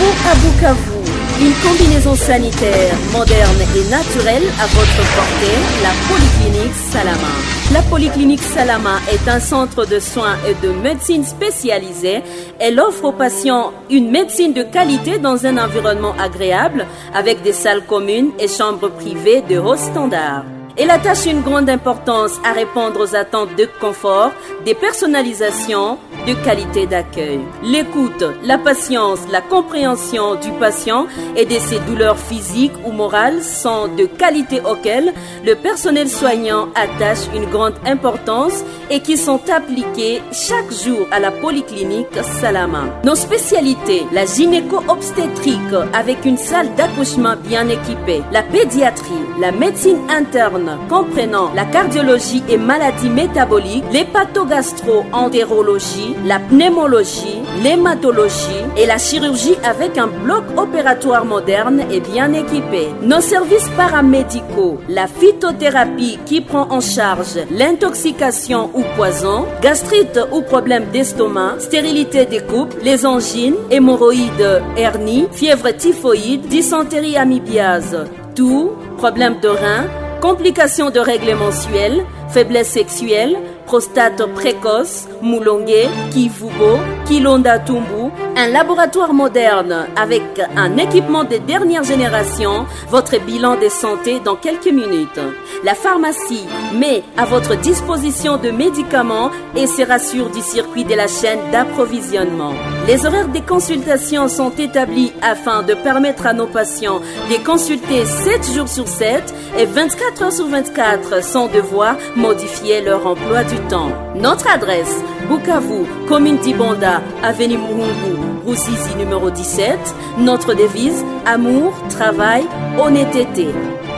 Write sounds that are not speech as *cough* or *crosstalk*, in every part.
Pour à Bukavu, une combinaison sanitaire moderne et naturelle à votre portée, la Polyclinique Salama. La Polyclinique Salama est un centre de soins et de médecine spécialisée. Elle offre aux patients une médecine de qualité dans un environnement agréable avec des salles communes et chambres privées de haut standard. Elle attache une grande importance à répondre aux attentes de confort, des personnalisations, de qualité d'accueil. L'écoute, la patience, la compréhension du patient et de ses douleurs physiques ou morales sont de qualité auxquelles le personnel soignant attache une grande importance et qui sont appliquées chaque jour à la polyclinique Salama. Nos spécialités, la gynéco-obstétrique avec une salle d'accouchement bien équipée, la pédiatrie, la médecine interne comprenant la cardiologie et maladies métaboliques, l'hépatogastro-entérologie, la pneumologie, l'hématologie et la chirurgie avec un bloc opératoire moderne et bien équipé. Nos services paramédicaux, la phytothérapie qui prend en charge l'intoxication ou poison, gastrite ou problème d'estomac, stérilité des couples, les angines, hémorroïdes, hernie, fièvre typhoïde, dysenterie amibiase, tout, problème de rein, complications de règles mensuelles, faiblesse sexuelle, prostate précoce, moulongué, kivubo, kilonda tumbu, un laboratoire moderne avec un équipement de dernière génération, votre bilan de santé dans quelques minutes. La pharmacie met à votre disposition de médicaments et se rassure du circuit de la chaîne d'approvisionnement. Les horaires des consultations sont établis afin de permettre à nos patients de consulter 7 jours sur 7 et 24 heures sur 24 sans devoir modifier leur emploi du temps. Notre adresse, Bukavu, commune d'Ibonda, avenue Muhungu, Roussisi numéro 17. Notre devise, amour, travail, honnêteté.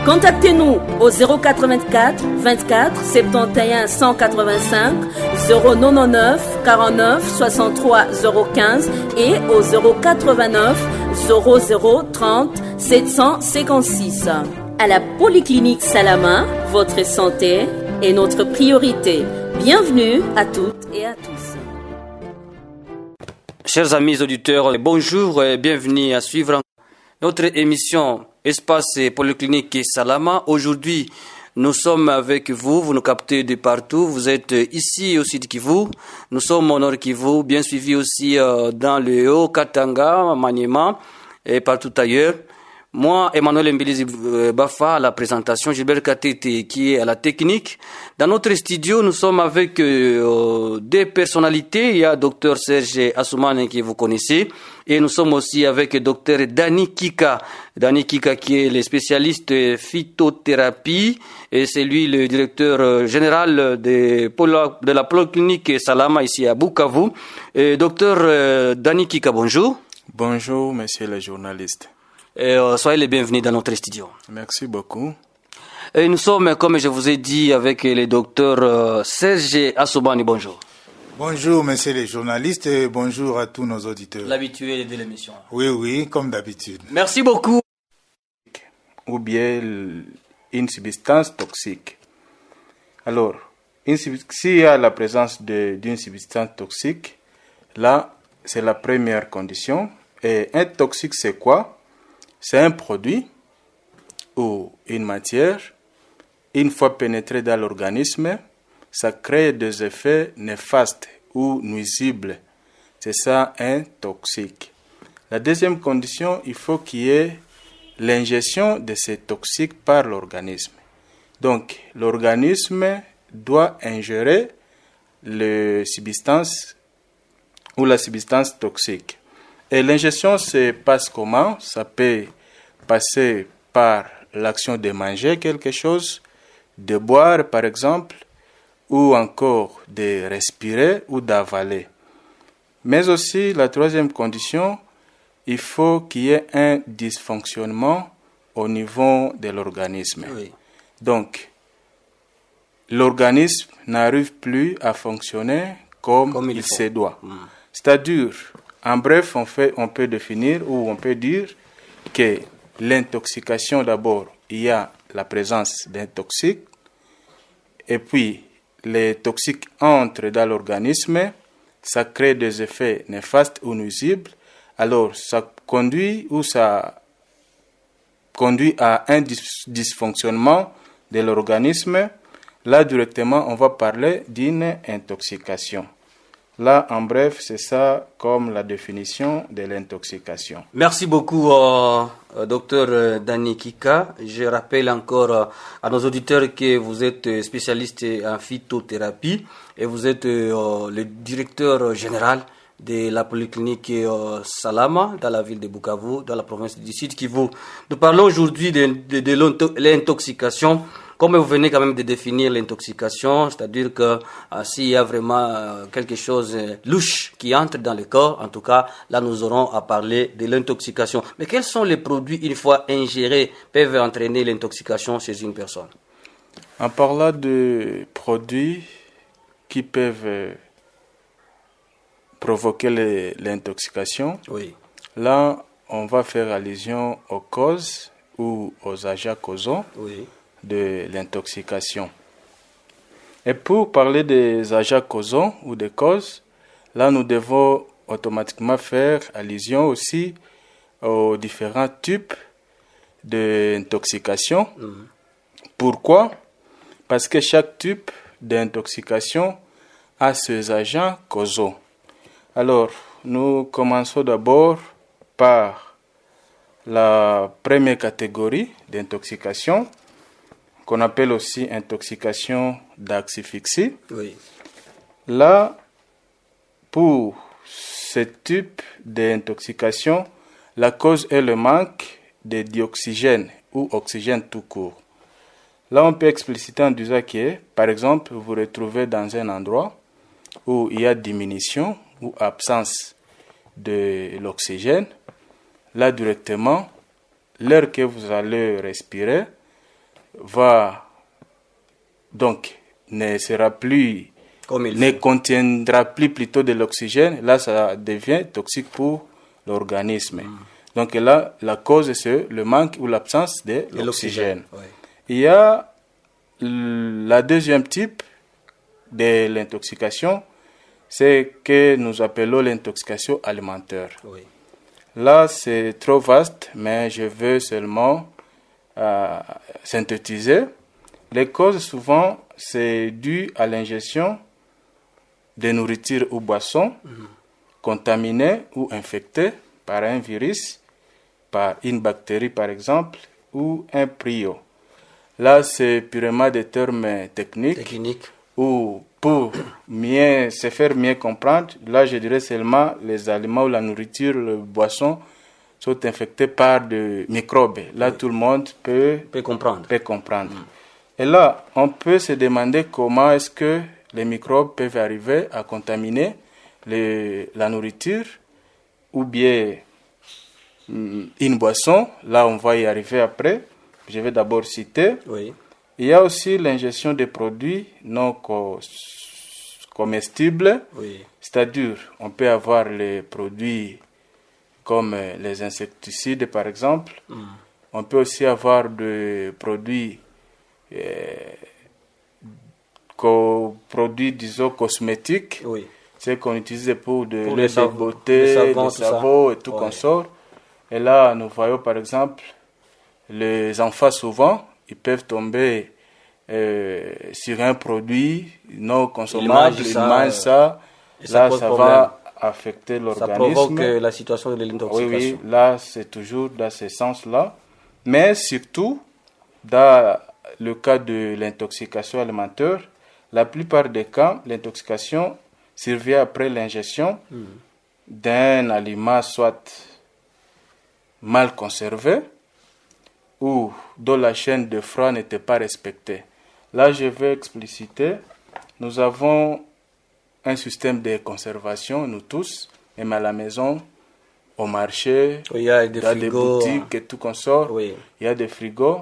Contactez-nous au 084 24 71 185 099 49 63 015 et au 089 00 30 756. À la Polyclinique Salama, votre santé est notre priorité. Bienvenue à toutes et à tous. Chers amis auditeurs, bonjour et bienvenue à suivre notre émission Espace Polyclinique Salama. Aujourd'hui, nous sommes avec vous, vous nous captez de partout, vous êtes ici au sud Kivu, nous sommes au nord Kivu, bien suivi aussi euh, dans le Haut Katanga, Maniema et partout ailleurs. Moi, Emmanuel Mbilizi Bafa à la présentation, Gilbert Katete qui est à la technique. Dans notre studio, nous sommes avec euh, des personnalités. Il y a Dr Serge Assoumane que vous connaissez. Et nous sommes aussi avec Dr Dani Kika. Dani Kika qui est le spécialiste phytothérapie. Et c'est lui le directeur général de, de la polyclinique Salama ici à Bukavu. Et Dr Dani Kika, bonjour. Bonjour, monsieur le journaliste. Et, euh, soyez les bienvenus dans notre studio. Merci beaucoup. Et nous sommes, comme je vous ai dit, avec le docteur euh, Serge Assobani. Bonjour. Bonjour, messieurs les journalistes, et bonjour à tous nos auditeurs. L'habitué de l'émission. Oui, oui, comme d'habitude. Merci beaucoup. Ou bien une substance toxique. Alors, s'il y a la présence d'une substance toxique, là, c'est la première condition. Et un toxique, c'est quoi? C'est un produit ou une matière, une fois pénétré dans l'organisme, ça crée des effets néfastes ou nuisibles. C'est ça un toxique. La deuxième condition, il faut qu'il y ait l'ingestion de ces toxiques par l'organisme. Donc, l'organisme doit ingérer le substance ou la substance toxique. Et l'ingestion se passe comment? Ça peut passer par l'action de manger quelque chose, de boire par exemple, ou encore de respirer ou d'avaler. Mais aussi, la troisième condition, il faut qu'il y ait un dysfonctionnement au niveau de l'organisme. Oui. Donc, l'organisme n'arrive plus à fonctionner comme, Comme il se doit. C'est-à-dire, en bref, on, peut définir ou on peut dire que l'intoxication, d'abord, il y a la présence d'un toxique, et puis les toxiques entrent dans l'organisme, ça crée des effets néfastes ou nuisibles. alors ça conduit ou ça conduit à un dysfonctionnement de l'organisme. Là, directement, on va parler d'une intoxication. Là, en bref, c'est ça comme la définition de l'intoxication. Merci beaucoup, euh, euh docteur euh, Dani Kika. Je rappelle encore à nos auditeurs que vous êtes spécialiste en phytothérapie et vous êtes le directeur général de la polyclinique Salama dans la ville de Bukavu, dans la province du Sud Kivu. Nous parlons aujourd'hui de l'intoxication comme vous venez quand même de définir l'intoxication, c'est-à-dire que euh, s'il y a vraiment euh, quelque chose de louche qui entre dans le corps, en tout cas, là nous aurons à parler de l'intoxication. Mais quels sont les produits, une fois ingérés, peuvent entraîner l'intoxication chez une personne? En parlant de produits qui peuvent euh, provoquer l'intoxication, oui. là on va faire allusion aux causes ou aux agents causants. Oui de l'intoxication. Et pour parler des agents causants ou des causes, là nous devons automatiquement faire allusion aussi aux différents types d'intoxication. Mhm. Pourquoi? Parce que chaque type d'intoxication a ses agents causaux. Alors, nous commençons d'abord par la première catégorie d'intoxication, qu'on appelle aussi intoxication d'axifixie. Oui. Là, pour ce type d'intoxication, la cause est le manque de dioxygène ou oxygène tout court. Là, on peut expliciter en disant que, par exemple, vous vous retrouvez dans un endroit où il y a diminution ou absence de l'oxygène. Là, directement, l'air que vous allez respirer va donc ne sera plus ne contiendra plus plutôt de l'oxygène, là ça devient toxique pour l'organisme. Mm. Donc là, la cause c'est le manque ou l'absence de l'oxygène. Il y a la deuxième type de l'intoxication, c'est que nous appelons l'intoxication alimentaire. Là, c'est trop vaste, mais je veux seulement synthétiser. Les causes, souvent, c'est dû à l'ingestion de nourriture ou boissons contaminées ou infectées par un virus, par une bactérie par exemple, ou un prio. Là, c'est purement des termes techniques. Technique. Ou pour mieux se faire mieux comprendre, là, je dirais seulement les aliments ou la nourriture, les boissons sont infectés par des microbes. Là, tout le monde peut, peut comprendre. Peut comprendre. Mm. Et là, on peut se demander comment est-ce que les microbes peuvent arriver à contaminer les, la nourriture ou bien mm, une boisson. Là, on va y arriver après. Je vais d'abord citer. Oui. Il y a aussi l'ingestion de produits non comestibles. Oui. C'est-à-dire, on peut avoir les produits comme euh, les insecticides par exemple. Mm. On peut aussi avoir des produits, euh, produits disons cosmétiques, oui. c'est qu'on utilise pour de pour de beauté, savon, savon et tout consort. Et là, nous voyons par exemple les enfants souvent, ils peuvent tomber euh, sur un produit non consommable, ils mangent ça, là ça va affecter l'organisme. Ça provoque la situation de l'intoxication. Oui, oui, là, c'est toujours dans ce sens-là. Mais surtout, dans le cas de l'intoxication alimentaire, la plupart des cas, l'intoxication survient après l'ingestion hmm. d'un aliment soit mal conservé ou dont la chaîne de froid n'était pas respectée. Là, je vais expliciter. Nous avons un système de conservation, nous tous, même à la maison, au marché, il y a des, des boutiques et tout consort, oui. il y a des frigos.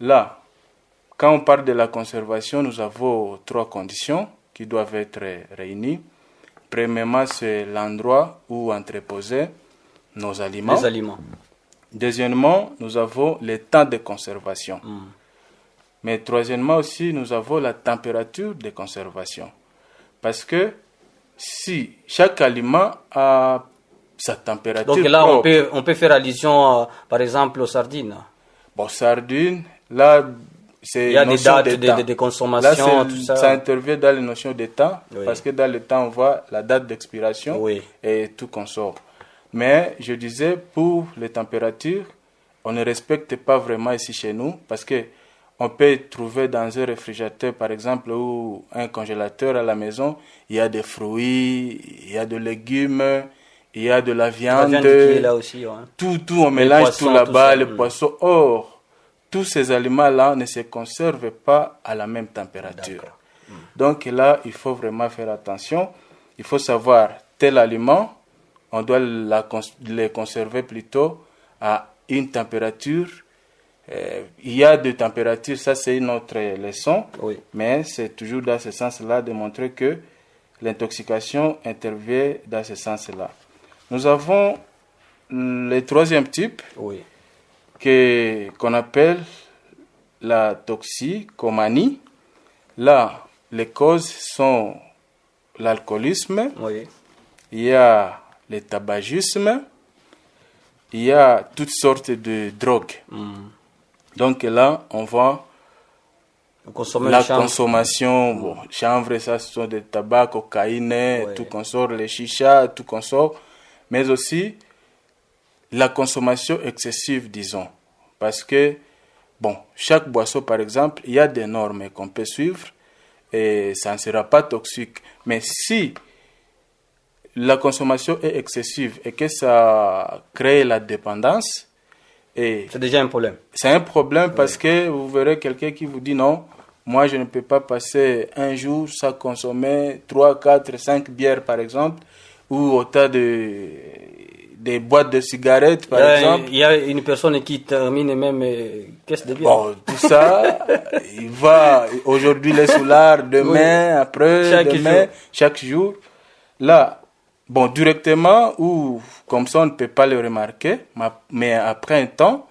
Là, quand on parle de la conservation, nous avons trois conditions qui doivent être réunies. Premièrement, c'est l'endroit où entreposer nos aliments. Les aliments. Deuxièmement, nous avons le temps de conservation. Mm. Mais troisièmement aussi, nous avons la température de conservation. Parce que si chaque aliment a sa température. Donc là, on peut, on peut faire allusion, par exemple, aux sardines. Bon, sardines, là, c'est Il y a des dates de, de, consommation, là, tout ça. Ça intervient dans les notions de temps, Oui. parce que dans le temps, on voit la date d'expiration Oui. et tout qu'on sort. Mais je disais, pour les températures, on ne respecte pas vraiment ici chez nous, parce que on peut trouver dans un réfrigérateur, par exemple, ou un congélateur à la maison, il y a des fruits, il y a des légumes, il y a de la La viande, viande qui est là aussi. hein. tout, tout, on mélange poissons, tout là-bas, les mm. poissons. Or, tous ces aliments-là ne se conservent pas à la même température. Donc là, il faut vraiment faire attention. Il faut savoir tel aliment, on doit la cons- les conserver plutôt à une température. Euh, il y a des températures, ça c'est une autre leçon, Oui. mais c'est toujours dans ce sens-là de montrer que l'intoxication intervient dans ce sens-là. Nous avons le troisième type Oui. que- qu'on appelle la toxicomanie. Là, les causes sont l'alcoolisme, Oui. il y a le tabagisme, il y a toutes sortes de drogues. Mm. Donc là, on voit la consommation, bon, chanvre, ça, ce sont des tabacs, cocaïne, tout qu'on sort, les chichas, tout qu'on sort, mais aussi la consommation excessive, disons. Parce que, bon, chaque boisson, par exemple, il y a des normes qu'on peut suivre et ça ne sera pas toxique. Mais si la consommation est excessive et que ça crée la dépendance, C'est déjà un problème. c'est un problème parce que vous verrez quelqu'un qui vous dit non, moi je ne peux pas passer un jour sans consommer 3, 4, 5 bières par exemple, ou autant de des boîtes de cigarettes par il, y a, exemple. il y a une personne qui termine même euh, caisse de bière. Bon, tout ça, il va aujourd'hui les soulards, demain, après, Chaque demain, jour. chaque jour. Là, bon, directement ou comme ça, on ne peut pas le remarquer, ma- mais après un temps,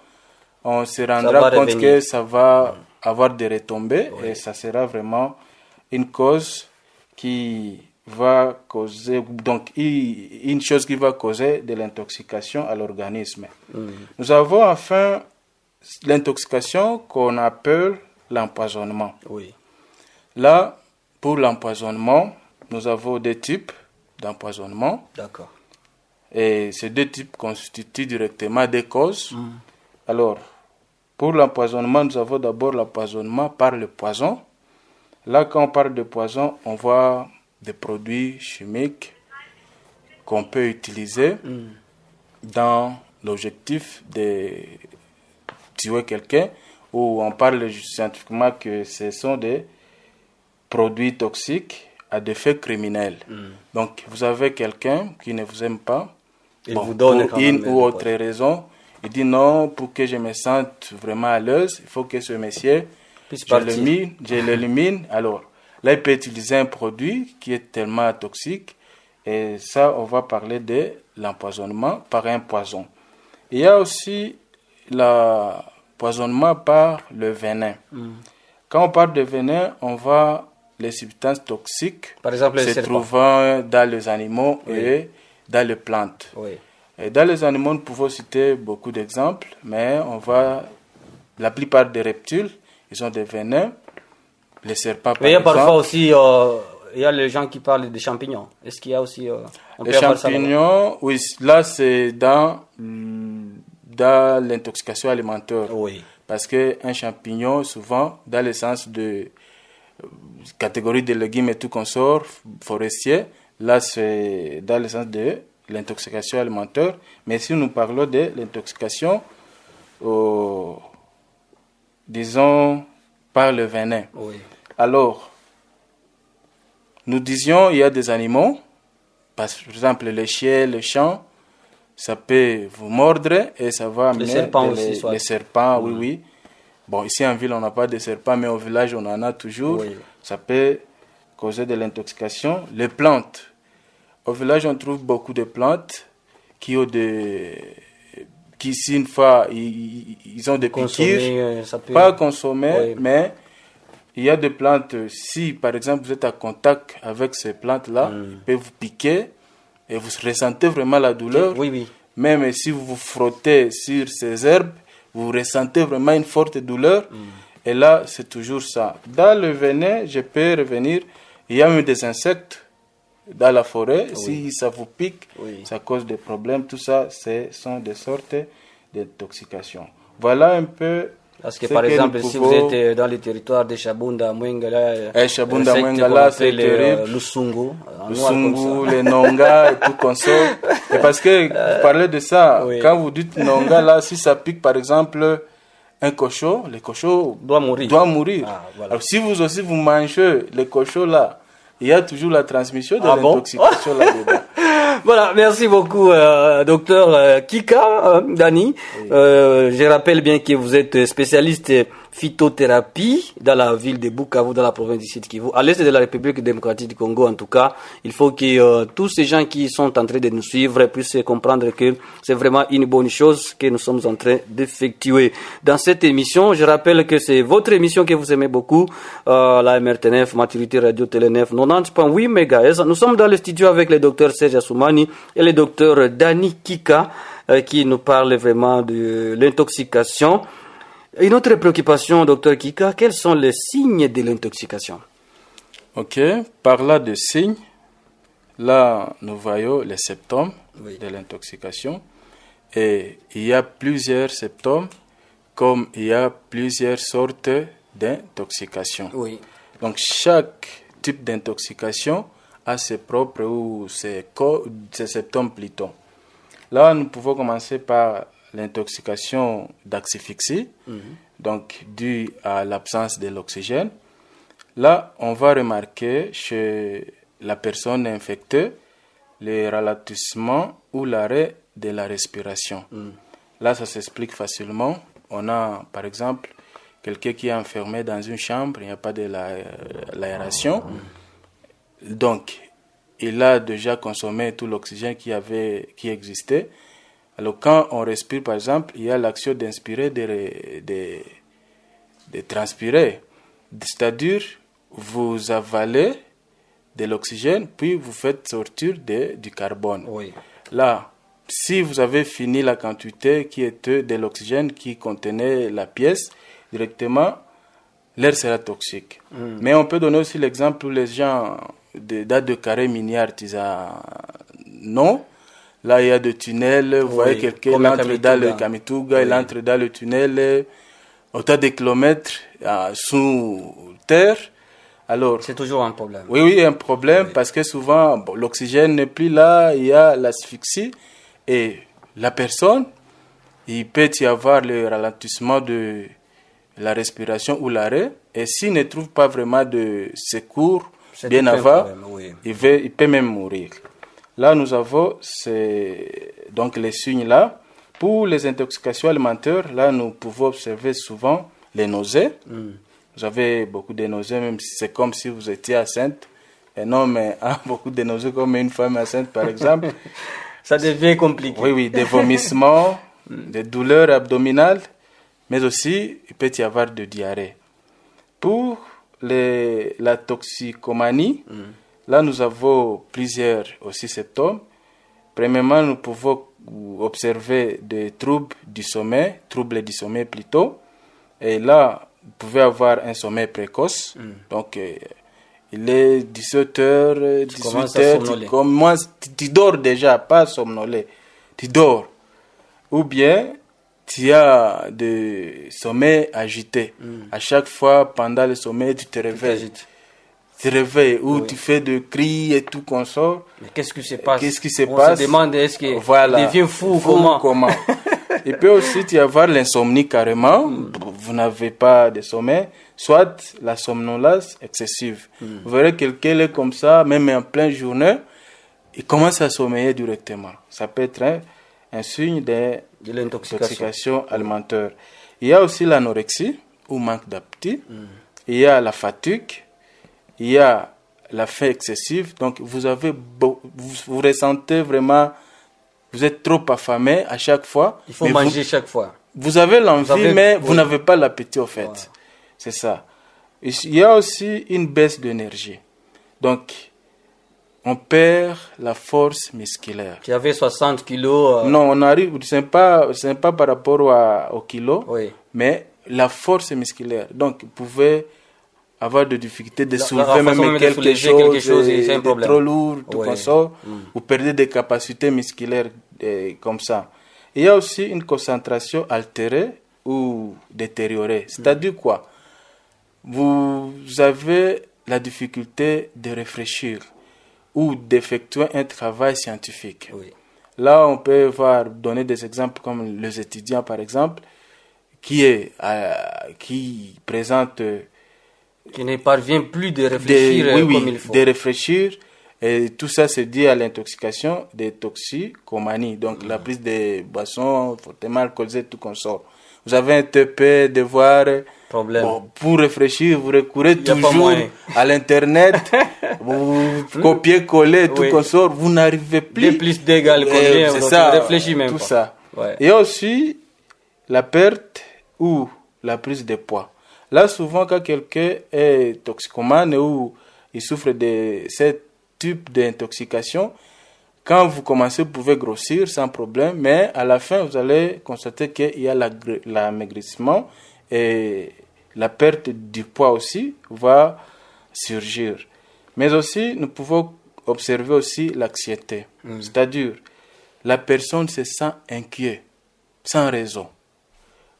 on se rendra compte revenir. que ça va avoir des retombées et ça sera vraiment une cause qui va causer, donc une chose qui va causer de l'intoxication à l'organisme. Nous avons enfin l'intoxication qu'on appelle l'empoisonnement. Oui. Là, pour l'empoisonnement, nous avons deux types d'empoisonnement. D'accord. Et ces deux types constituent directement des causes. Alors, pour l'empoisonnement, nous avons d'abord l'empoisonnement par le poison. Là, quand on parle de poison, on voit des produits chimiques qu'on peut utiliser dans l'objectif de tuer quelqu'un, ou on parle scientifiquement que ce sont des produits toxiques à des faits criminels. Donc, vous avez quelqu'un qui ne vous aime pas, Il Bon, vous donne pour une ou autre raison, il dit non, pour que je me sente vraiment à l'aise, il faut que ce monsieur, je l'élimine, je *laughs* l'élimine. Alors, là, il peut utiliser un produit qui est tellement toxique, et ça, on va parler de l'empoisonnement par un poison. Il y a aussi l'empoisonnement par le venin. Mm. Quand on parle de venin, on voit les substances toxiques Par exemple, se trouvant dans les animaux et dans les plantes. Oui. Et dans les animaux, nous pouvons citer beaucoup d'exemples, mais on voit la plupart des reptiles, ils ont des venins. Les serpents, par Mais il y a exemple. parfois aussi, euh, il y a les gens qui parlent des champignons. Est-ce qu'il y a aussi. euh, les champignons, oui, là c'est dans, dans l'intoxication alimentaire. Oui. Parce qu'un champignon, souvent, dans le sens de catégorie de légumes et tout consort, forestier, là c'est dans le sens de l'intoxication alimentaire. Mais si nous parlons de l'intoxication, euh, disons, par le venin. Oui. Alors, nous disions, il y a des animaux, par exemple les chiens, les chants, ça peut vous mordre et ça va amener serpents des- aussi, les, soit. les serpents, oui, oui. Bon, ici en ville, on n'a pas de serpents, mais au village, on en a toujours. Oui. Ça peut causer de l'intoxication. Les plantes. Au village, on trouve beaucoup de plantes qui ont des... qui, si une fois, ils, ont des Consommer, piqûres, euh, ça peut. pas consommer, Oui. mais il y a des plantes, si par exemple vous êtes en contact avec ces plantes-là, Mm. ils peuvent vous piquer et vous ressentez vraiment la douleur. Oui, oui. Même si vous vous frottez sur ces herbes, vous ressentez vraiment une forte douleur. Mm. Et là, c'est toujours ça. Dans le venin, je peux revenir, il y a même des insectes dans la forêt. Si ça vous pique, Oui. ça cause des problèmes. Tout ça, ce sont des sortes d'intoxication. Voilà un peu. Parce que par exemple, si vous êtes euh, dans le territoire de Chabunda, Mwenga, là, Eh, Chabunda, euh, secte Mwenga, qu'on là, appelle, c'est terrible. euh, Lusungu, en le noir comme Sungu, ça. les Nonga et tout ça. Et parce que vous *laughs* parlez de ça, oui. quand vous dites Nonga, là, si ça pique par exemple un cochon, le cochon Doit mourir. doit mourir. Ah, voilà. Alors si vous aussi vous mangez les cochons là, il y a toujours la transmission de Ah bon? l'intoxication là-dedans. *laughs* Voilà, merci beaucoup, euh, docteur euh, Kika, euh, Dani. Euh, je rappelle bien que vous êtes spécialiste phytothérapie dans la ville de Bukavu, dans la province du Sud Kivu, à l'est de la République démocratique du Congo en tout cas. Il faut que euh, tous ces gens qui sont en train de nous suivre puissent comprendre que c'est vraiment une bonne chose que nous sommes en train d'effectuer. Dans cette émission, je rappelle que c'est votre émission que vous aimez beaucoup, euh, la MRTNF, Maturité Radio Télénef, 90.8 MHz. Nous sommes dans le studio avec le docteur Serge Assoumani et le docteur Dani Kika euh, qui nous parle vraiment de l'intoxication. Une autre préoccupation, docteur Kika, quels sont les signes de l'intoxication? Ok, par là de signes, là nous voyons les symptômes Oui. de l'intoxication et il y a plusieurs symptômes comme il y a plusieurs sortes d'intoxication. Oui. Donc chaque type d'intoxication a ses propres ou ses, ses symptômes plutôt. Là, nous pouvons commencer par l'intoxication d'asphyxie, donc due à l'absence de l'oxygène. Là, on va remarquer chez la personne infectée le ralentissement ou l'arrêt de la respiration. Là, ça s'explique facilement. On a, par exemple, quelqu'un qui est enfermé dans une chambre, il n'y a pas de la- euh, l'aération. Donc, il a déjà consommé tout l'oxygène qui, avait, qui existait. Alors, quand on respire, par exemple, il y a l'action d'inspirer, de, de, de transpirer. C'est-à-dire, vous avalez de l'oxygène, puis vous faites sortir de- du carbone. Oui. Là, si vous avez fini la quantité qui était de l'oxygène qui contenait la pièce, directement, l'air sera toxique. Mais on peut donner aussi l'exemple où les gens de date de carré minier artisanaux, là il y a des tunnels, vous voyez quelqu'un entre dans le Kamituga. Il entre dans le tunnel, euh, autant de kilomètres euh, sous terre. Alors, C'est toujours un problème. oui, oui, un problème parce que souvent bon, l'oxygène n'est plus là, il y a l'asphyxie et la personne, il peut y avoir le ralentissement de la respiration ou l'arrêt et s'il ne trouve pas vraiment de secours bien avant, oui. il, peut même mourir. Là, nous avons ces- donc les signes là. Pour les intoxications alimentaires, là, nous pouvons observer souvent les nausées. Vous avez beaucoup de nausées, même si c'est comme si vous étiez enceinte. Un homme a beaucoup de nausées comme une femme enceinte, par exemple. *laughs* Ça devient compliqué. Oui, oui, des vomissements, *laughs* des douleurs abdominales, mais aussi il peut y avoir de diarrhée. Pour les, la toxicomanie, là nous avons plusieurs aussi symptômes. Premièrement, nous pouvons observer des troubles du sommeil, troubles du sommeil plutôt. Et là, vous pouvez avoir un sommeil précoce. Donc, euh, il est 17h, commences à 18h, somnoler. tu, commences- tu, tu dors déjà, pas somnolé. Tu dors. Ou bien, tu as de sommeil agité. À chaque fois, pendant le sommeil, tu te réveilles. Tu te réveilles, ou tu fais des cris et tout qu'on sort. Mais qu'est-ce qui se passe? Qu'est-ce qui se On passe? se demande est-ce qu'il Voilà. devient fou, Fou comment? *laughs* Il peut aussi y avoir l'insomnie carrément. Vous n'avez pas de sommeil. Soit la somnolence excessive. Vous verrez quelqu'un est comme ça, même en pleine journée, il commence à sommeiller directement. Ça peut être un, un signe de De l'intoxication. intoxication alimentaire. Il y a aussi l'anorexie ou manque d'appétit. Il y a la fatigue. Il y a la faim excessive. Donc, vous avez, beau- vous, vous ressentez vraiment, vous êtes trop affamé à chaque fois. Il faut vous- manger chaque fois. vous avez l'envie, mais oui. vous n'avez pas l'appétit au fait. C'est ça. Il y a aussi une baisse d'énergie. Donc, on perd la force musculaire. Qui avait 60 kilos. euh, Non, on arrive, ce n'est pas, ce n'est pas par rapport à- au kilo, Oui. mais la force musculaire. Donc, vous pouvez avoir des difficultés de La- soulever même de quelque, soulever chose, quelque chose, et- c'est un de problème. trop lourd, tout comme ça. Mm. Vous perdez des capacités musculaires euh, comme ça. Il y a aussi une concentration altérée ou détériorée. C'est-à-dire quoi? Vous avez la difficulté de réfléchir ou d'effectuer un travail scientifique. Oui. Là, on peut voir, donner des exemples comme les étudiants, par exemple, qui, est, euh, qui présentent euh, Qui ne parvient plus de réfléchir euh, oui, oui, comme il faut. de réfléchir. Et tout ça, c'est dû à l'intoxication des toxicomanies. Donc, Mm. la prise des boissons fortement alcoolisées, tout qu'on sort. Vous avez un TP, devoir. Problème. Bon, pour réfléchir, vous recourez toujours à l'Internet, *laughs* vous copiez, collez, tout Oui. qu'on sort, vous n'arrivez plus. Deux plus Euh, combien C'est ça, réfléchis même tout pas. ça. Ouais. Et aussi la perte ou la prise de poids. Là, souvent, quand quelqu'un est toxicomane ou il souffre de ce type d'intoxication, quand vous commencez, vous pouvez grossir sans problème, mais à la fin, vous allez constater qu'il y a l'amaigrissement et la perte du poids aussi va surgir. Mais aussi, nous pouvons observer aussi l'anxiété. C'est-à-dire, la personne se sent inquiet, sans raison.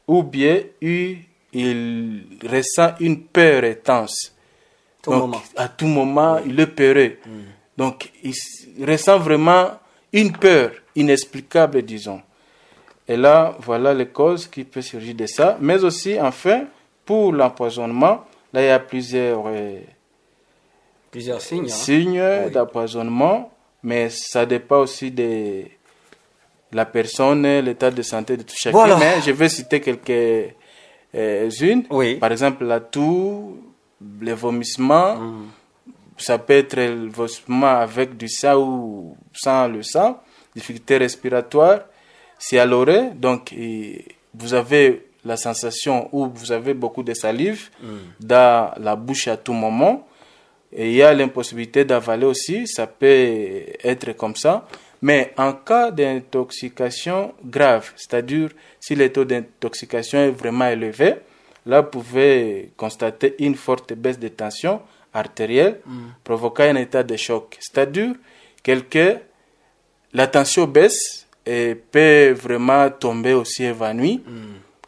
Ou bien, il, il ressent une peur intense. Tout Donc, moment. à tout moment, il est peureux. Donc, il ressent vraiment une peur inexplicable, disons. Et là, voilà les causes qui peuvent surgir de ça. Mais aussi, enfin, pour l'empoisonnement, là, il y a plusieurs euh, Plusieurs signes. hein. signes Oui. d'empoisonnement, mais ça dépend aussi de la personne, l'état de santé de tout chacun. Voilà. Mais je vais citer quelques-unes. Oui. Par exemple, la toux, les vomissements. Mm. Ça peut être le vomissement avec du sang ou sans le sang. Difficulté respiratoire. C'est à l'oreille. Donc, vous avez la sensation où vous avez beaucoup de salive Mm. dans la bouche à tout moment. Et il y a l'impossibilité d'avaler aussi, ça peut être comme ça. Mais en cas d'intoxication grave, c'est-à-dire si le taux d'intoxication est vraiment élevé, là vous pouvez constater une forte baisse de tension artérielle provoquant un état de choc. C'est-à-dire quelqu'un, la tension baisse et peut vraiment tomber aussi évanoui.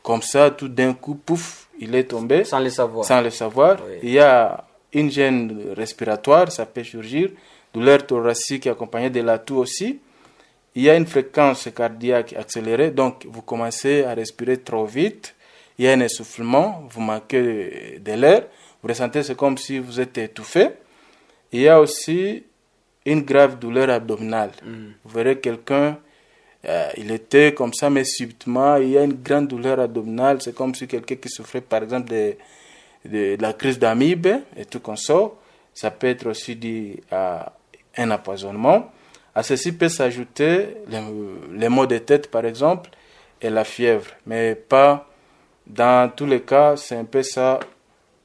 Comme ça, tout d'un coup, pouf, il est tombé Sans le savoir. sans le savoir. Oui. Il y a une gêne respiratoire, ça peut surgir, douleur thoracique accompagnée de la toux aussi. Il y a une fréquence cardiaque accélérée, donc vous commencez à respirer trop vite. Il y a un essoufflement, vous manquez de l'air, vous ressentez c'est comme si vous êtes étouffé. Il y a aussi une grave douleur abdominale. Vous verrez quelqu'un, euh, il était comme ça, mais subitement, il y a une grande douleur abdominale. C'est comme si quelqu'un qui souffrait, par exemple, de, de, de la crise d'amibe et tout comme ça. Ça peut être aussi dû à un empoisonnement. À ceci peut s'ajouter les, les maux de tête, par exemple, et la fièvre. Mais pas dans tous les cas, c'est un peu ça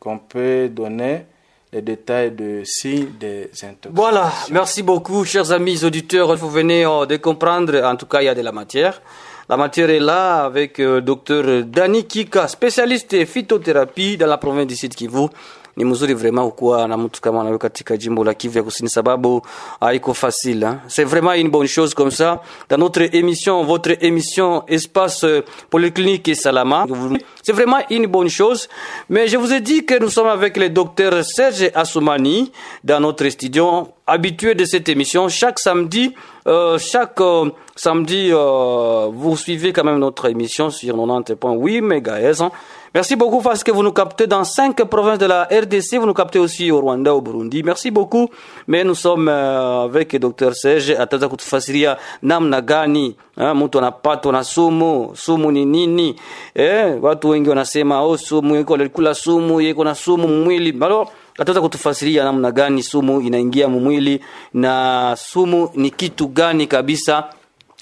qu'on peut donner les détails de signes des intoxications. Voilà, merci beaucoup, chers amis auditeurs. Vous venez euh, de comprendre, en tout cas, il y a de la matière. La matière est là avec le docteur Dani Kika, spécialiste de phytothérapie dans la province du Sud Kivu. Ni mzuri vraiment na mtu kama katika jimbo la Kivu ya Kusini, sababu haiko facile. Hein? C'est vraiment une bonne chose comme ça. Dans notre émission, votre émission Espace Polyclinique et Salama, c'est vraiment une bonne chose. Mais je vous ai dit que nous sommes avec le docteur Serge Assoumani dans notre studio, habitué de cette émission. Chaque samedi, euh, chaque euh, samedi, euh, vous suivez quand même notre émission sur 90.8 MHz. Merci beaucoup parce que vous nous captez dans cinq provinces de la RDC. Vous nous captez aussi au Rwanda, au Burundi. Merci beaucoup. Mais nous sommes euh, avec Dr. Serge ataweza kutufasiria namna gani eh, mtu anapatwa na sumu. Sumu ni nini? Eh, watu wengi wanasema oh, sumu yeko alikula sumu, yeko na sumu mwili. Alors ataweza kutufasiria namna gani sumu inaingia mwili na sumu ni kitu gani kabisa?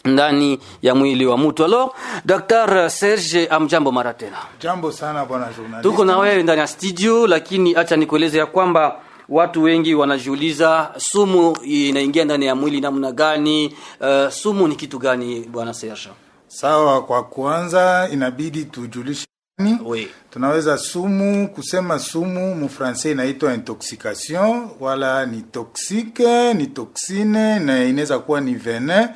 Ndani ya mwili wa mtu. Alo, Dr. Serge, amjambo mara tena. Jambo sana bwana journalist. Tuko na wewe ndani ya studio, lakini acha nikueleze ya kwamba watu wengi wanajiuliza sumu inaingia ndani ya mwili namna gani? Uh, sumu ni kitu gani, bwana Serge? Sawa, kwa kwanza inabidi tujulishe Oui. tunaweza sumu kusema sumu mufrancais inaitwa intoxication wala ni toxique ni toxine na inaweza kuwa ni venin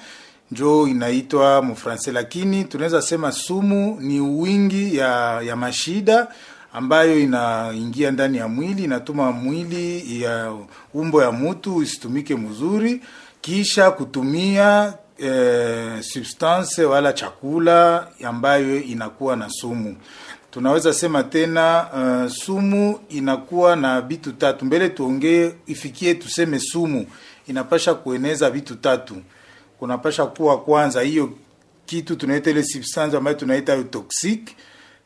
njo inaitwa mufranse, lakini tunaweza sema sumu ni wingi ya, ya mashida ambayo inaingia ndani ya mwili inatuma mwili ya umbo ya mutu isitumike mzuri kisha kutumia e, substance wala chakula ambayo inakuwa na sumu. Tunaweza sema tena uh, sumu inakuwa na vitu tatu. Mbele tuongee ifikie tuseme sumu inapasha kueneza vitu tatu kunapasha kuwa kwanza hiyo kitu tunaita ile substance ambayo tunaita toxique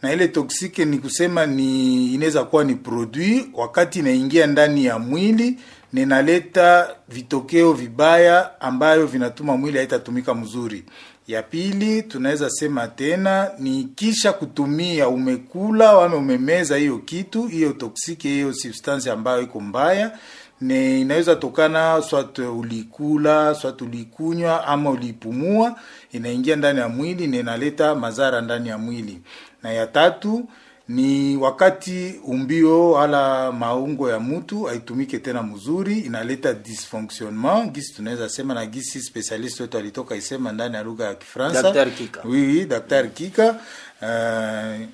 na ile toxique ni kusema ni inaweza kuwa ni produit wakati inaingia ndani ya mwili ninaleta vitokeo vibaya ambayo vinatuma mwili haitatumika mzuri. Ya pili tunaweza sema tena ni kisha kutumia umekula ama umemeza hiyo kitu hiyo toksiki hiyo substance ambayo iko mbaya ne inaweza tokana swat ulikula swat ulikunywa ama ulipumua inaingia ndani ya mwili na inaleta madhara ndani ya mwili na ya tatu ni wakati umbio ala maungo ya mtu aitumike tena mzuri, inaleta dysfonctionnement gisi tunaweza sema na gisi specialist wetu alitoka isema ndani ya lugha ya Kifaransa. Daktari Kika. Oui, daktari Kika. Uh,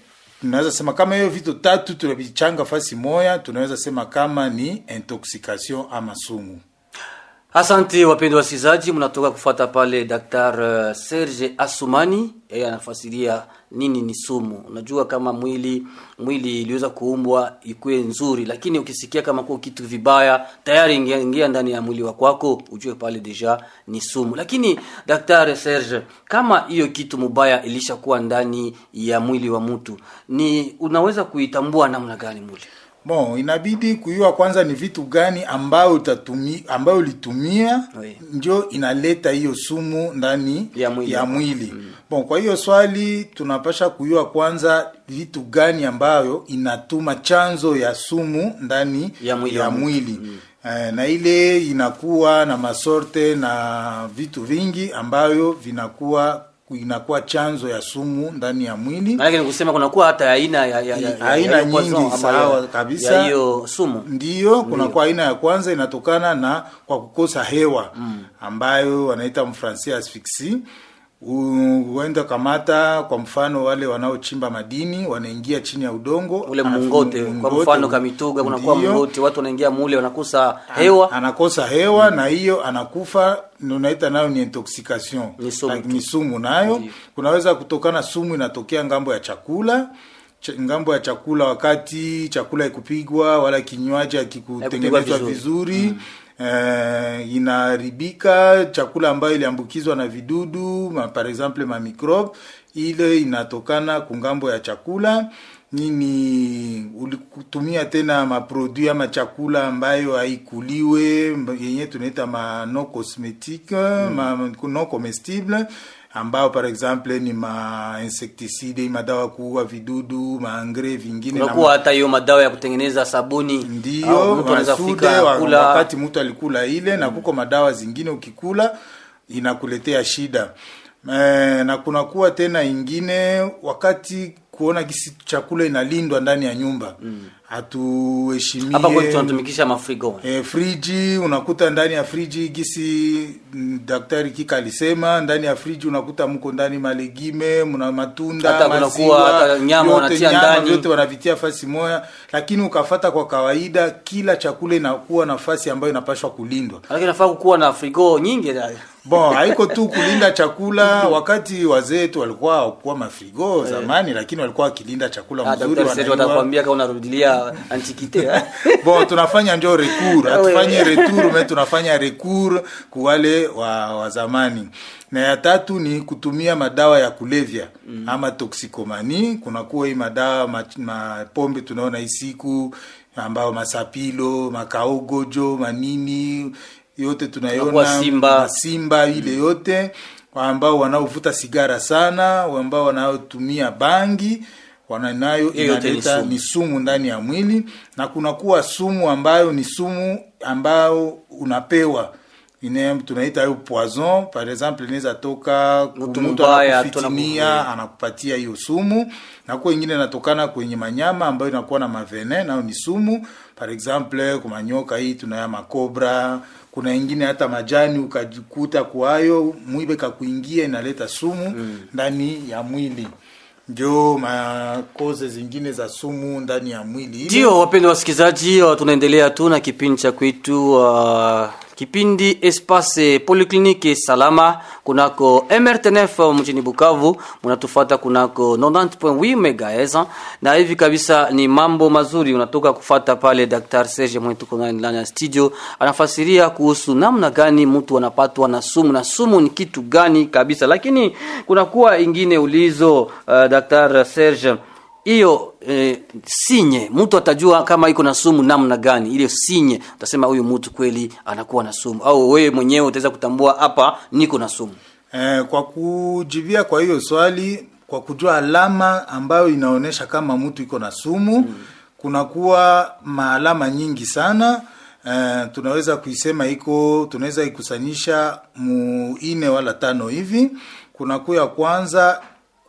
tunaweza sema kama hiyo vitu tatu tunavichanga fasi moya, tunaweza sema kama ni intoxication ama sumu. Asante wapendwa wasikilizaji, mnatoka kufuata pale Dr. Serge Asumani, yeye anafasiria nini ni sumu. Unajua kama mwili mwili iliweza kuumbwa ikuwe nzuri, lakini ukisikia kama kwa kitu vibaya tayari ingia, ingia ndani ya mwili wa kwako, ujue pale deja ni sumu. Lakini Dr. Serge, kama hiyo kitu mubaya ilishakuwa ndani ya mwili wa mtu, ni unaweza kuitambua namna gani mwili? Bon, inabidi kujua kwanza ni vitu gani ambayo utatumi, ambayo ulitumia Oui. njo inaleta hiyo sumu ndani Ya mwili. ya mwili. Mm. Bon, kwa hiyo swali tunapasha kujua kwanza vitu gani ambayo inatuma chanzo ya sumu ndani Ya mwili ya mwili. Mm. E, Eh, na ile inakuwa na masorte na vitu vingi ambayo vinakuwa inakuwa chanzo ya sumu ndani ya mwili. Maana ni kusema kunakuwa hata aina ya, ya, ya, ya, Aina ya nyingi, sawa kabisa. ya hiyo sumu. Ndiyo, kunakuwa aina ya kwanza inatokana na kwa kukosa hewa mm, ambayo wanaita mfransia asphyxie. Huenda kamata kwa mfano wale wanaochimba madini wanaingia chini ya udongo ule mungote kwa mfano kamituga kunakuwa mungote watu wanaingia mule wanakosa an- hewa. anakosa hewa mm. na hiyo anakufa unaita nayo ni intoxication. Ni sumu nayo. Ndiyo. kunaweza kutokana sumu inatokea ng'ambo ya chakula. Ch ng'ambo ya chakula wakati chakula ikupigwa wala kinywaji akikutengenezwa vizuri. vizuri, eh, inaharibika chakula ambayo iliambukizwa na vidudu ma, par exemple ma microbe. Ile inatokana kungambo ya chakula. Nini ulitumia tena maprodui ama chakula ambayo haikuliwe yenye tunaita ma non cosmetique mm. ma non comestible ambao par exemple ni ma insecticide madawa kuua vidudu maangre vingine na kwa hata hiyo madawa ya kutengeneza sabuni ndio mtu anaweza fika kula wakati mtu alikula ile mm. na kuko madawa zingine ukikula inakuletea shida. E, na kunakuwa tena ingine wakati kuona kisi chakula inalindwa ndani ya nyumba hatuheshimie hapa kwetu tunatumikisha mafrigo E, friji unakuta ndani ya friji gisi mm, daktari Kika alisema ndani ya friji unakuta mko ndani malegime mna matunda Hata kunakuwa hata nyama yote, wanatia ndani. vyote wanavitia fasi moya, lakini ukafata kwa kawaida, kila chakula inakuwa nafasi ambayo inapashwa kulindwa. lakini na frigo nyingi Bon, haiko tu kulinda chakula. Wakati wazee wetu walikuwa kwa mafrigo zamani, lakini walikuwa wakilinda chakula Ah, mzuri, watakwambia kama unarudilia antikite *laughs* bon tunafanya njo recours. Ah, hatufanye retour mais tunafanya recours kuwale wa, wa zamani. Na ya tatu ni kutumia madawa ya kulevya mm. ama toxikomani kunakuwa hii madawa ma, mapombe tunaona hii siku ambao masapilo makaogojo manini yote tunayona tunaiona Simba. masimba ile yote ambao wanaovuta sigara sana ambao wanaotumia bangi wana nayo Hiyo yote ni inaleta ni sumu ndani ya mwili na kunakuwa sumu ambayo ni sumu ambayo unapewa. Ine tunaita hiyo poison. Par exemple inaweza toka Mtu mtu anakufitinia anakupatia hiyo sumu. Na kwa ingine inatokana kwenye manyama ambayo inakuwa na mavene nayo ni sumu. Par exemple kumanyoka hii tunaya makobra kuna ingine hata majani ukajikuta kwayo mwibe kakuingia inaleta sumu ndani ya mwili. Ndio makoze zingine za sumu ndani ya mwili. Ndio, wapendwa wasikilizaji, tunaendelea tu na kipindi cha kwetu uh, kipindi Espace Polyclinique Salama kunako MRTNF mjini Bukavu, mnatufuata kunako 90.8 MHz, na hivi kabisa ni mambo mazuri unatoka kufata pale. Daktari Serge mwetu kuna ndani ya studio anafasiria kuhusu namna gani mtu anapatwa na sumu na sumu ni kitu gani kabisa, lakini kunakuwa ingine ulizo uh, Daktari Serge hiyo eh, sinye. Mtu atajua kama iko na sumu namna gani. Ile sinye utasema huyu mtu kweli anakuwa na sumu. Au wewe mwenyewe utaweza kutambua hapa niko na sumu. Eh, kwa kujivia kwa hiyo swali, kwa kujua alama ambayo inaonyesha kama mtu iko na sumu hmm. kunakuwa maalama nyingi sana. E, tunaweza kuisema iko tunaweza ikusanyisha muine wala tano hivi. Kunakuwa ya kwanza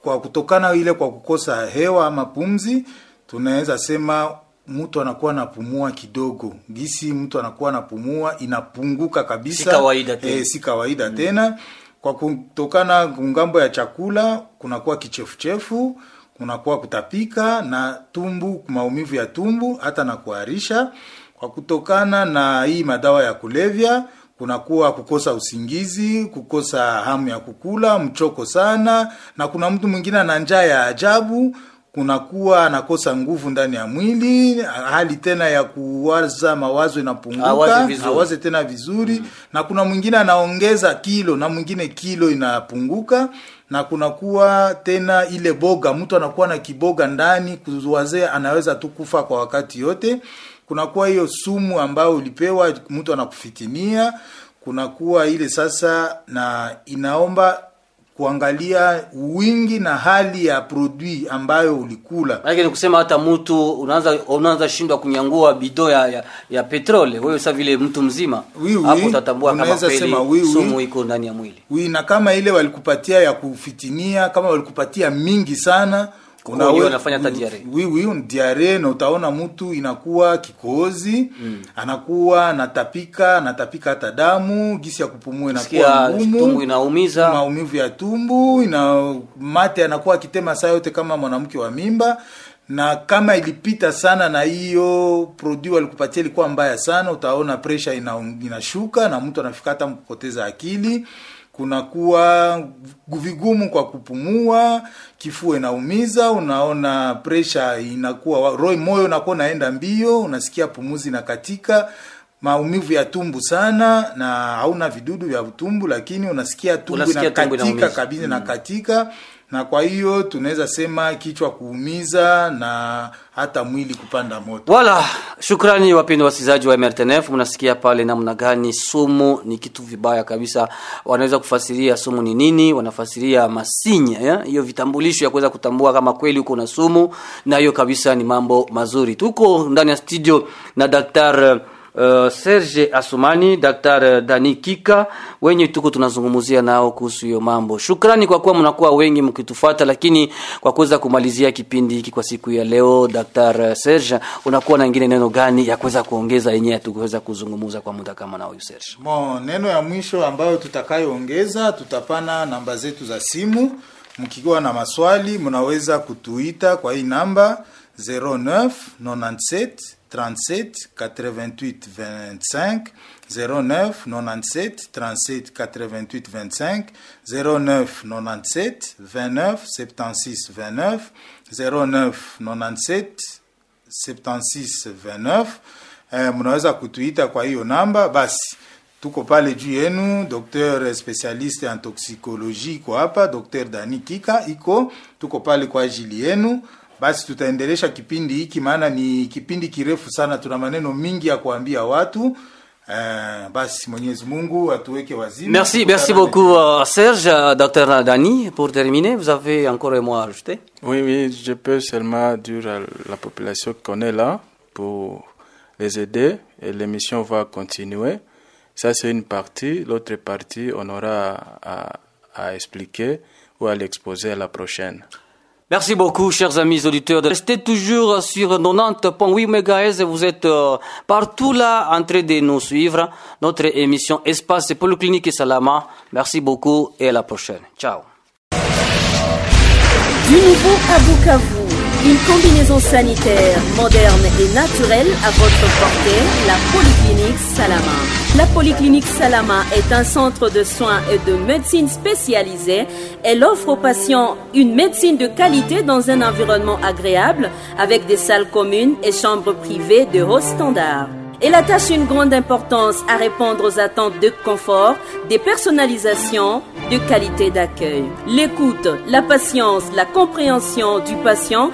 kwa kutokana ile kwa kukosa hewa ama pumzi, tunaweza sema mtu anakuwa anapumua kidogo, gisi mtu anakuwa anapumua inapunguka kabisa, Si kawaida tena. e, si kawaida tena. Kwa kutokana ng'ambo ya chakula kunakuwa kichefuchefu kunakuwa kutapika na tumbu maumivu ya tumbu hata na kuharisha kwa kutokana na hii madawa ya kulevya kunakuwa kukosa usingizi kukosa hamu ya kukula mchoko sana na kuna mtu mwingine ana njaa ya ajabu kunakuwa anakosa nguvu ndani ya mwili hali tena ya kuwaza mawazo inapunguka awaze tena vizuri mm. na kuna mwingine anaongeza kilo na mwingine kilo inapunguka na kunakuwa tena ile boga mtu anakuwa na kiboga ndani kuwazee anaweza tu kufa kwa wakati yote kunakuwa hiyo sumu ambayo ulipewa mtu anakufitinia kunakuwa ile sasa na inaomba kuangalia wingi na hali ya produit ambayo ulikula. Maana ni kusema hata mtu unaanza unaanza shindwa kunyangua bido ya, ya, ya petrole wewe sasa vile mtu mzima hapo utatambua kama kweli sumu iko ndani ya mwili. Wi na kama ile walikupatia ya kufitinia kama walikupatia mingi sana Inafanya hata diare diare na utaona mtu inakuwa kikozi mm. anakuwa natapika natapika hata damu gisi ya kupumua inakuwa ngumu tumbo inaumiza. maumivu ya tumbu ina mate anakuwa akitema saa yote kama mwanamke wa mimba. Na kama ilipita sana na hiyo produit walikupatia ilikuwa mbaya sana utaona pressure ina, inashuka na mtu anafika hata kupoteza akili kunakuwa vigumu kwa kupumua kifua inaumiza unaona presha inakuwa roho moyo unakuwa unaenda mbio unasikia pumuzi na katika maumivu ya tumbu sana na hauna vidudu vya tumbu lakini unasikia tumbu Unasikia kabisa na katika, mm. na katika na kwa hiyo tunaweza sema kichwa kuumiza na hata mwili kupanda moto. Wala shukrani wapendwa wasikilizaji wa MRTNF mnasikia pale namna gani sumu ni kitu vibaya kabisa. Wanaweza kufasiria sumu ni nini? Wanafasiria masinya ya? hiyo vitambulisho ya kuweza kutambua kama kweli uko na sumu na hiyo kabisa ni mambo mazuri. Tuko ndani ya studio na daktari Uh, Serge Asumani, Daktari Dani Kika wenye tuko tunazungumzia nao kuhusu hiyo mambo. Shukrani kwa kuwa mnakuwa wengi mkitufuata, lakini kwa kuweza kumalizia kipindi hiki kwa siku ya leo, Daktari Serge, unakuwa na ingine neno gani ya kuweza kuongeza yenye tukuweza kuzungumza kwa muda kama na huyu Serge? Mo, neno ya mwisho ambayo tutakayoongeza tutapana namba zetu za simu. mkikiwa na maswali mnaweza kutuita kwa hii namba 09 97 37 88 25 09 97 37 88 25 09 97 29 76 29 09 97 76 29 eh, mnaweza kutuita kwa hiyo namba? Basi tuko pale juu yenu. Docteur specialiste en toxicologie iko hapa. Docteur dani kika iko. Tuko pale kwa ajili yenu basi tutaendelesha kipindi hiki maana ni kipindi kirefu sana tuna maneno mingi ya kuambia watu Uh, basi Mwenyezi Mungu atuweke wazima. Merci, merci beaucoup uh, Serge, uh, Dr Dani. Pour terminer, vous avez encore un mot à ajouter? Oui, oui, je peux seulement dire à la population qu'on est là pour les aider et l'émission va continuer. Ça, c'est une partie. L'autre partie, on aura à, à expliquer ou à l'exposer à la prochaine. Merci beaucoup, chers amis auditeurs. Restez toujours sur 90.8 MHz vous êtes euh, partout là en train de nous suivre. Notre émission Espace Polyclinique et Salama. Merci beaucoup et à la prochaine. Ciao. Du nouveau à Bukavu, une combinaison sanitaire moderne et naturelle à votre portée, la Polyclinique Salama. La Polyclinique Salama est un centre de soins et de médecine spécialisée. Elle offre aux patients une médecine de qualité dans un environnement agréable avec des salles communes et chambres privées de haut standard. Elle attache une grande importance à répondre aux attentes de confort, des personnalisations, de qualité d'accueil. L'écoute, la patience, la compréhension du patient